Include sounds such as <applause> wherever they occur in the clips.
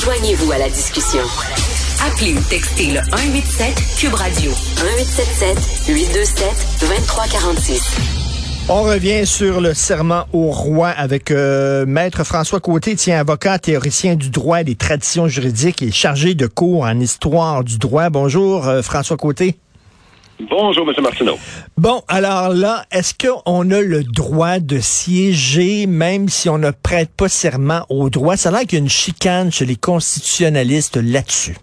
Joignez-vous à la discussion. Appelez ou textez le 187 Cube Radio 1877 827 2346. On revient sur le serment au roi avec euh, Maître François Côté, tient avocat, théoricien du droit et des traditions juridiques et chargé de cours en histoire du droit. Bonjour, euh, François Côté. Bonjour, M. Martineau. Bon, alors là, est-ce qu'on a le droit de siéger même si on ne prête pas serment au droit? Ça a l'air qu'il y a une chicane chez les constitutionnalistes là-dessus.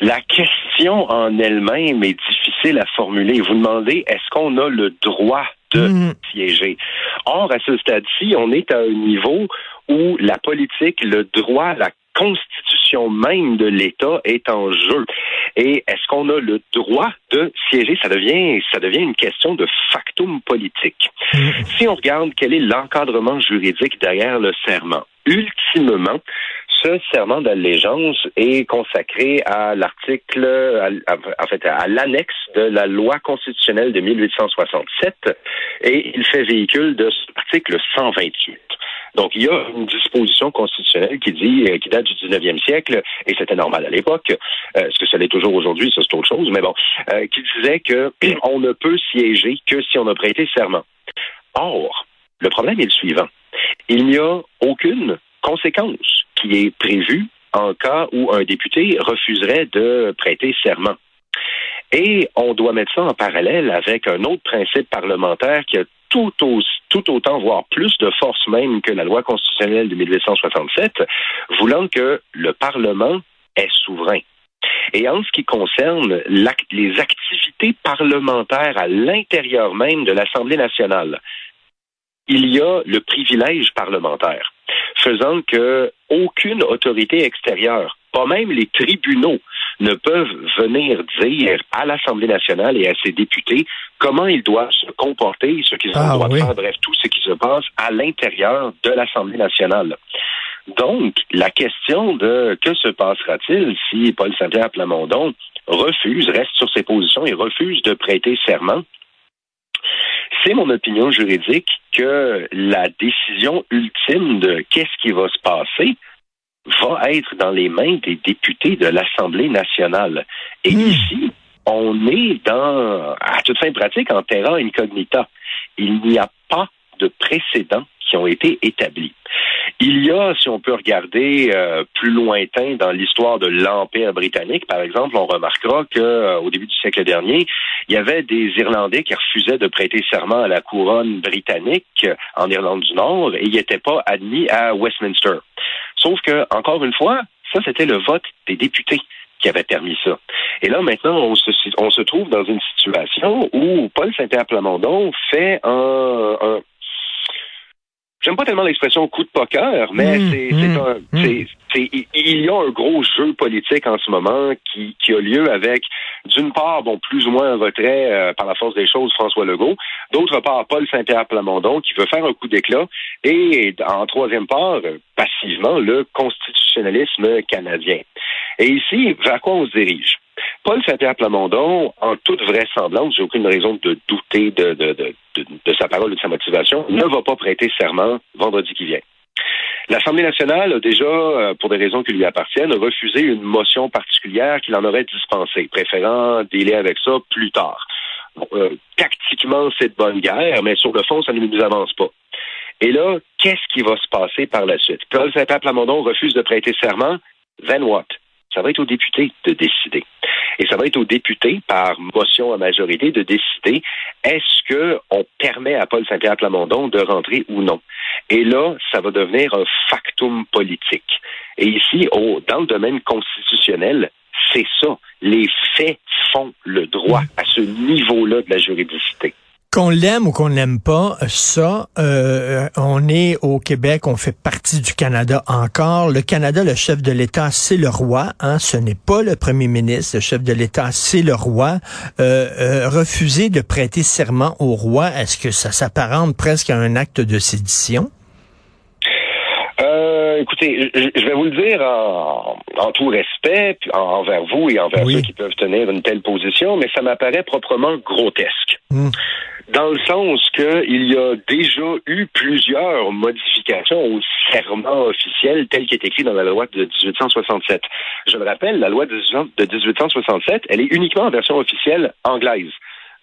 La question en elle-même est difficile à formuler. Vous demandez, est-ce qu'on a le droit de Mhm. siéger? Or, à ce stade-ci, on est à un niveau où la politique, le droit, la constitution même de l'État est en jeu. Et est-ce qu'on a le droit de siéger? Ça devient, ça devient une question de factum politique. Si on regarde quel est l'encadrement juridique derrière le serment, ultimement, ce serment d'allégeance est consacré à l'article, en fait, à l'annexe de la loi constitutionnelle de 1867 et il fait véhicule de cet article 128. Donc, il y a une disposition constitutionnelle qui dit, euh, qui date du 19e siècle, et c'était normal à l'époque, euh, ce que ça l'est toujours aujourd'hui, ça c'est autre chose, mais bon, euh, qui disait que <clears throat> on ne peut siéger que si on a prêté serment. Or, le problème est le suivant. Il n'y a aucune conséquence qui est prévue en cas où un député refuserait de prêter serment. Et on doit mettre ça en parallèle avec un autre principe parlementaire qui a tout, au- tout autant, voire plus de force même que la loi constitutionnelle de 1867, voulant que le Parlement est souverain. Et en ce qui concerne les activités parlementaires à l'intérieur même de l'Assemblée nationale, il y a le privilège parlementaire, faisant que aucune autorité extérieure, pas même les tribunaux, ne peuvent venir dire à l'Assemblée nationale et à ses députés comment ils doivent se comporter, ce qu'ils ont Ah le droit oui. de faire, bref, tout ce qui se passe à l'intérieur de l'Assemblée nationale. Donc, la question de que se passera-t-il si Paul Saint-Pierre Plamondon refuse, reste sur ses positions et refuse de prêter serment, c'est mon opinion juridique que la décision ultime de qu'est-ce qui va se passer va être dans les mains des députés de l'Assemblée nationale. Et Hmm. ici, on est dans, à toute fin pratique, en terra incognita. Il n'y a pas de précédents qui ont été établis. Il y a, si on peut regarder euh, plus lointain dans l'histoire de l'Empire britannique, par exemple, on remarquera que euh, au début du siècle dernier, il y avait des Irlandais qui refusaient de prêter serment à la couronne britannique euh, en Irlande du Nord et ils n'étaient pas admis à Westminster. Sauf que, encore une fois, ça, c'était le vote des députés qui avait permis ça. Et là, maintenant, on se, trouve dans une situation où Paul Saint-Pierre Plamondon fait un J'aime pas tellement l'expression coup de poker, mais Mm, c'est, mm, c'est un, mm. c'est, c'est- il- y a un gros jeu politique en ce moment qui, qui a lieu avec, d'une part, bon, plus ou moins un retrait euh, par la force des choses, François Legault, d'autre part, Paul Saint-Pierre Plamondon qui veut faire un coup d'éclat, et en troisième part, passivement, le constitutionnalisme canadien. Et ici, vers quoi on se dirige? Paul Saint-Pierre Plamondon, en toute vraisemblance, j'ai aucune raison de douter de, de, de, sa parole et de sa motivation, ne va pas prêter serment vendredi qui vient. L'Assemblée nationale a déjà, euh, pour des raisons qui lui appartiennent, refusé une motion particulière qu'il en aurait dispensée, préférant délai avec ça plus tard. Euh, tactiquement, c'est de bonne guerre, mais sur le fond, ça ne nous avance pas. Et là, qu'est-ce qui va se passer par la suite? Paul Saint-Pierre Plamondon refuse de prêter serment, then what? Ça va être aux députés de décider. Et ça va être aux députés, par motion à majorité, de décider est-ce que on permet à Paul Saint-Pierre Plamondon de rentrer ou non. Et là, ça va devenir un factum politique. Et ici, au, dans le domaine constitutionnel, c'est ça. Les faits font le droit à ce niveau-là de la juridicité. Qu'on l'aime ou qu'on l'aime pas, ça, euh, on est au Québec, on fait partie du Canada encore. Le Canada, le chef de l'État, c'est le roi. Hein, ce n'est pas le premier ministre. Le chef de l'État, c'est le roi. Euh, euh, refuser de prêter serment au roi, est-ce que ça s'apparente presque à un acte de sédition? Écoutez, je vais vous le dire en, tout respect envers vous et envers ceux qui peuvent tenir une telle position, mais ça m'apparaît proprement grotesque. Hmm. Dans le sens qu'il y a déjà eu plusieurs modifications au serment officiel tel qu'il est écrit dans la loi de 1867. Je le rappelle, la loi de 1867, elle est uniquement en version officielle anglaise.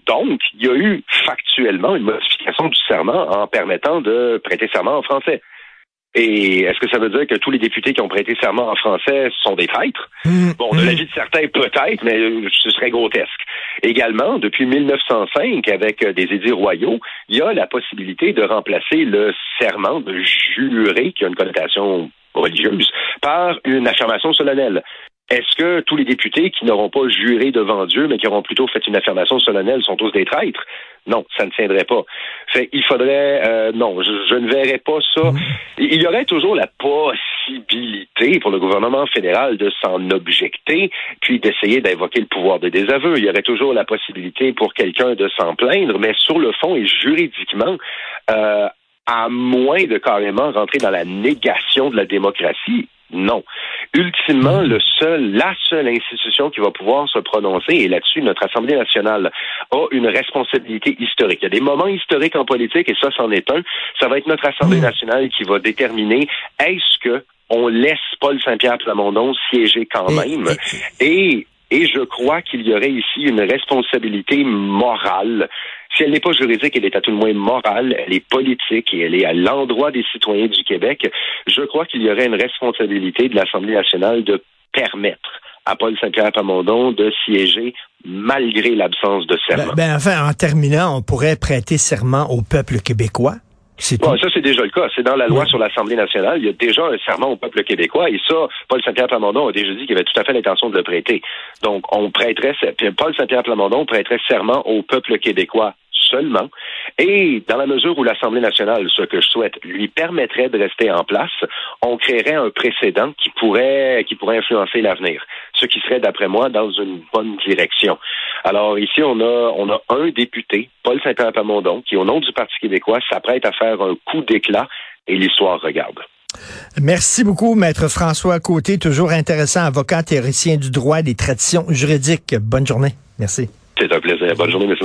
Donc, il y a eu factuellement une modification du serment en permettant de prêter serment en français. Et est-ce que ça veut dire que tous les députés qui ont prêté serment en français sont des traîtres? Mmh. bon, de mmh. l'avis de certains, peut-être, mais ce serait grotesque. Également, depuis 1905, avec des édits royaux, il y a la possibilité de remplacer le serment de jurer, qui a une connotation religieuse, par une affirmation solennelle. Est-ce que tous les députés qui n'auront pas juré devant Dieu, mais qui auront plutôt fait une affirmation solennelle, sont tous des traîtres? Non, ça ne tiendrait pas. Fait, il faudrait, euh, non, je, ne verrais pas ça. Il y aurait toujours la possibilité pour le gouvernement fédéral de s'en objecter, puis d'essayer d'invoquer le pouvoir de désaveu. Il y aurait toujours la possibilité pour quelqu'un de s'en plaindre, mais sur le fond et juridiquement, euh, à moins de carrément rentrer dans la négation de la démocratie, non. Ultimement, le seul, la seule institution qui va pouvoir se prononcer, et là-dessus, notre Assemblée nationale a une responsabilité historique. Il y a des moments historiques en politique, et ça, c'en est un. Ça va être notre Assemblée nationale qui va déterminer est-ce que on laisse Paul Saint-Pierre Plamondon siéger quand même? Et, et je crois qu'il y aurait ici une responsabilité morale si elle n'est pas juridique, elle est à tout le moins morale, elle est politique et elle est à l'endroit des citoyens du Québec. Je crois qu'il y aurait une responsabilité de l'Assemblée nationale de permettre à Paul Saint-Pierre Plamondon de siéger malgré l'absence de serment. Ben, ben, enfin, en terminant, on pourrait prêter serment au peuple québécois. Bon, ça, c'est déjà le cas. C'est dans la loi sur l'Assemblée nationale. Il y a déjà un serment au peuple québécois. Et ça, Paul Saint-Pierre Plamondon a déjà dit qu'il avait tout à fait l'intention de le prêter. Donc, on prêterait, Paul Saint-Pierre Plamondon prêterait serment au peuple québécois seulement. Et dans la mesure où l'Assemblée nationale, ce que je souhaite, lui permettrait de rester en place, on créerait un précédent qui pourrait, qui pourrait influencer l'avenir. Ce qui serait, d'après moi, dans une bonne direction. Alors ici, on a, on a un député, Paul Saint-Pierre Plamondon, qui, au nom du Parti québécois, s'apprête à faire un coup d'éclat et l'histoire regarde. Merci beaucoup, Maître François Côté, toujours intéressant, avocat théoricien du droit des traditions juridiques. Bonne journée. Merci. C'est un plaisir. Bonne journée, M.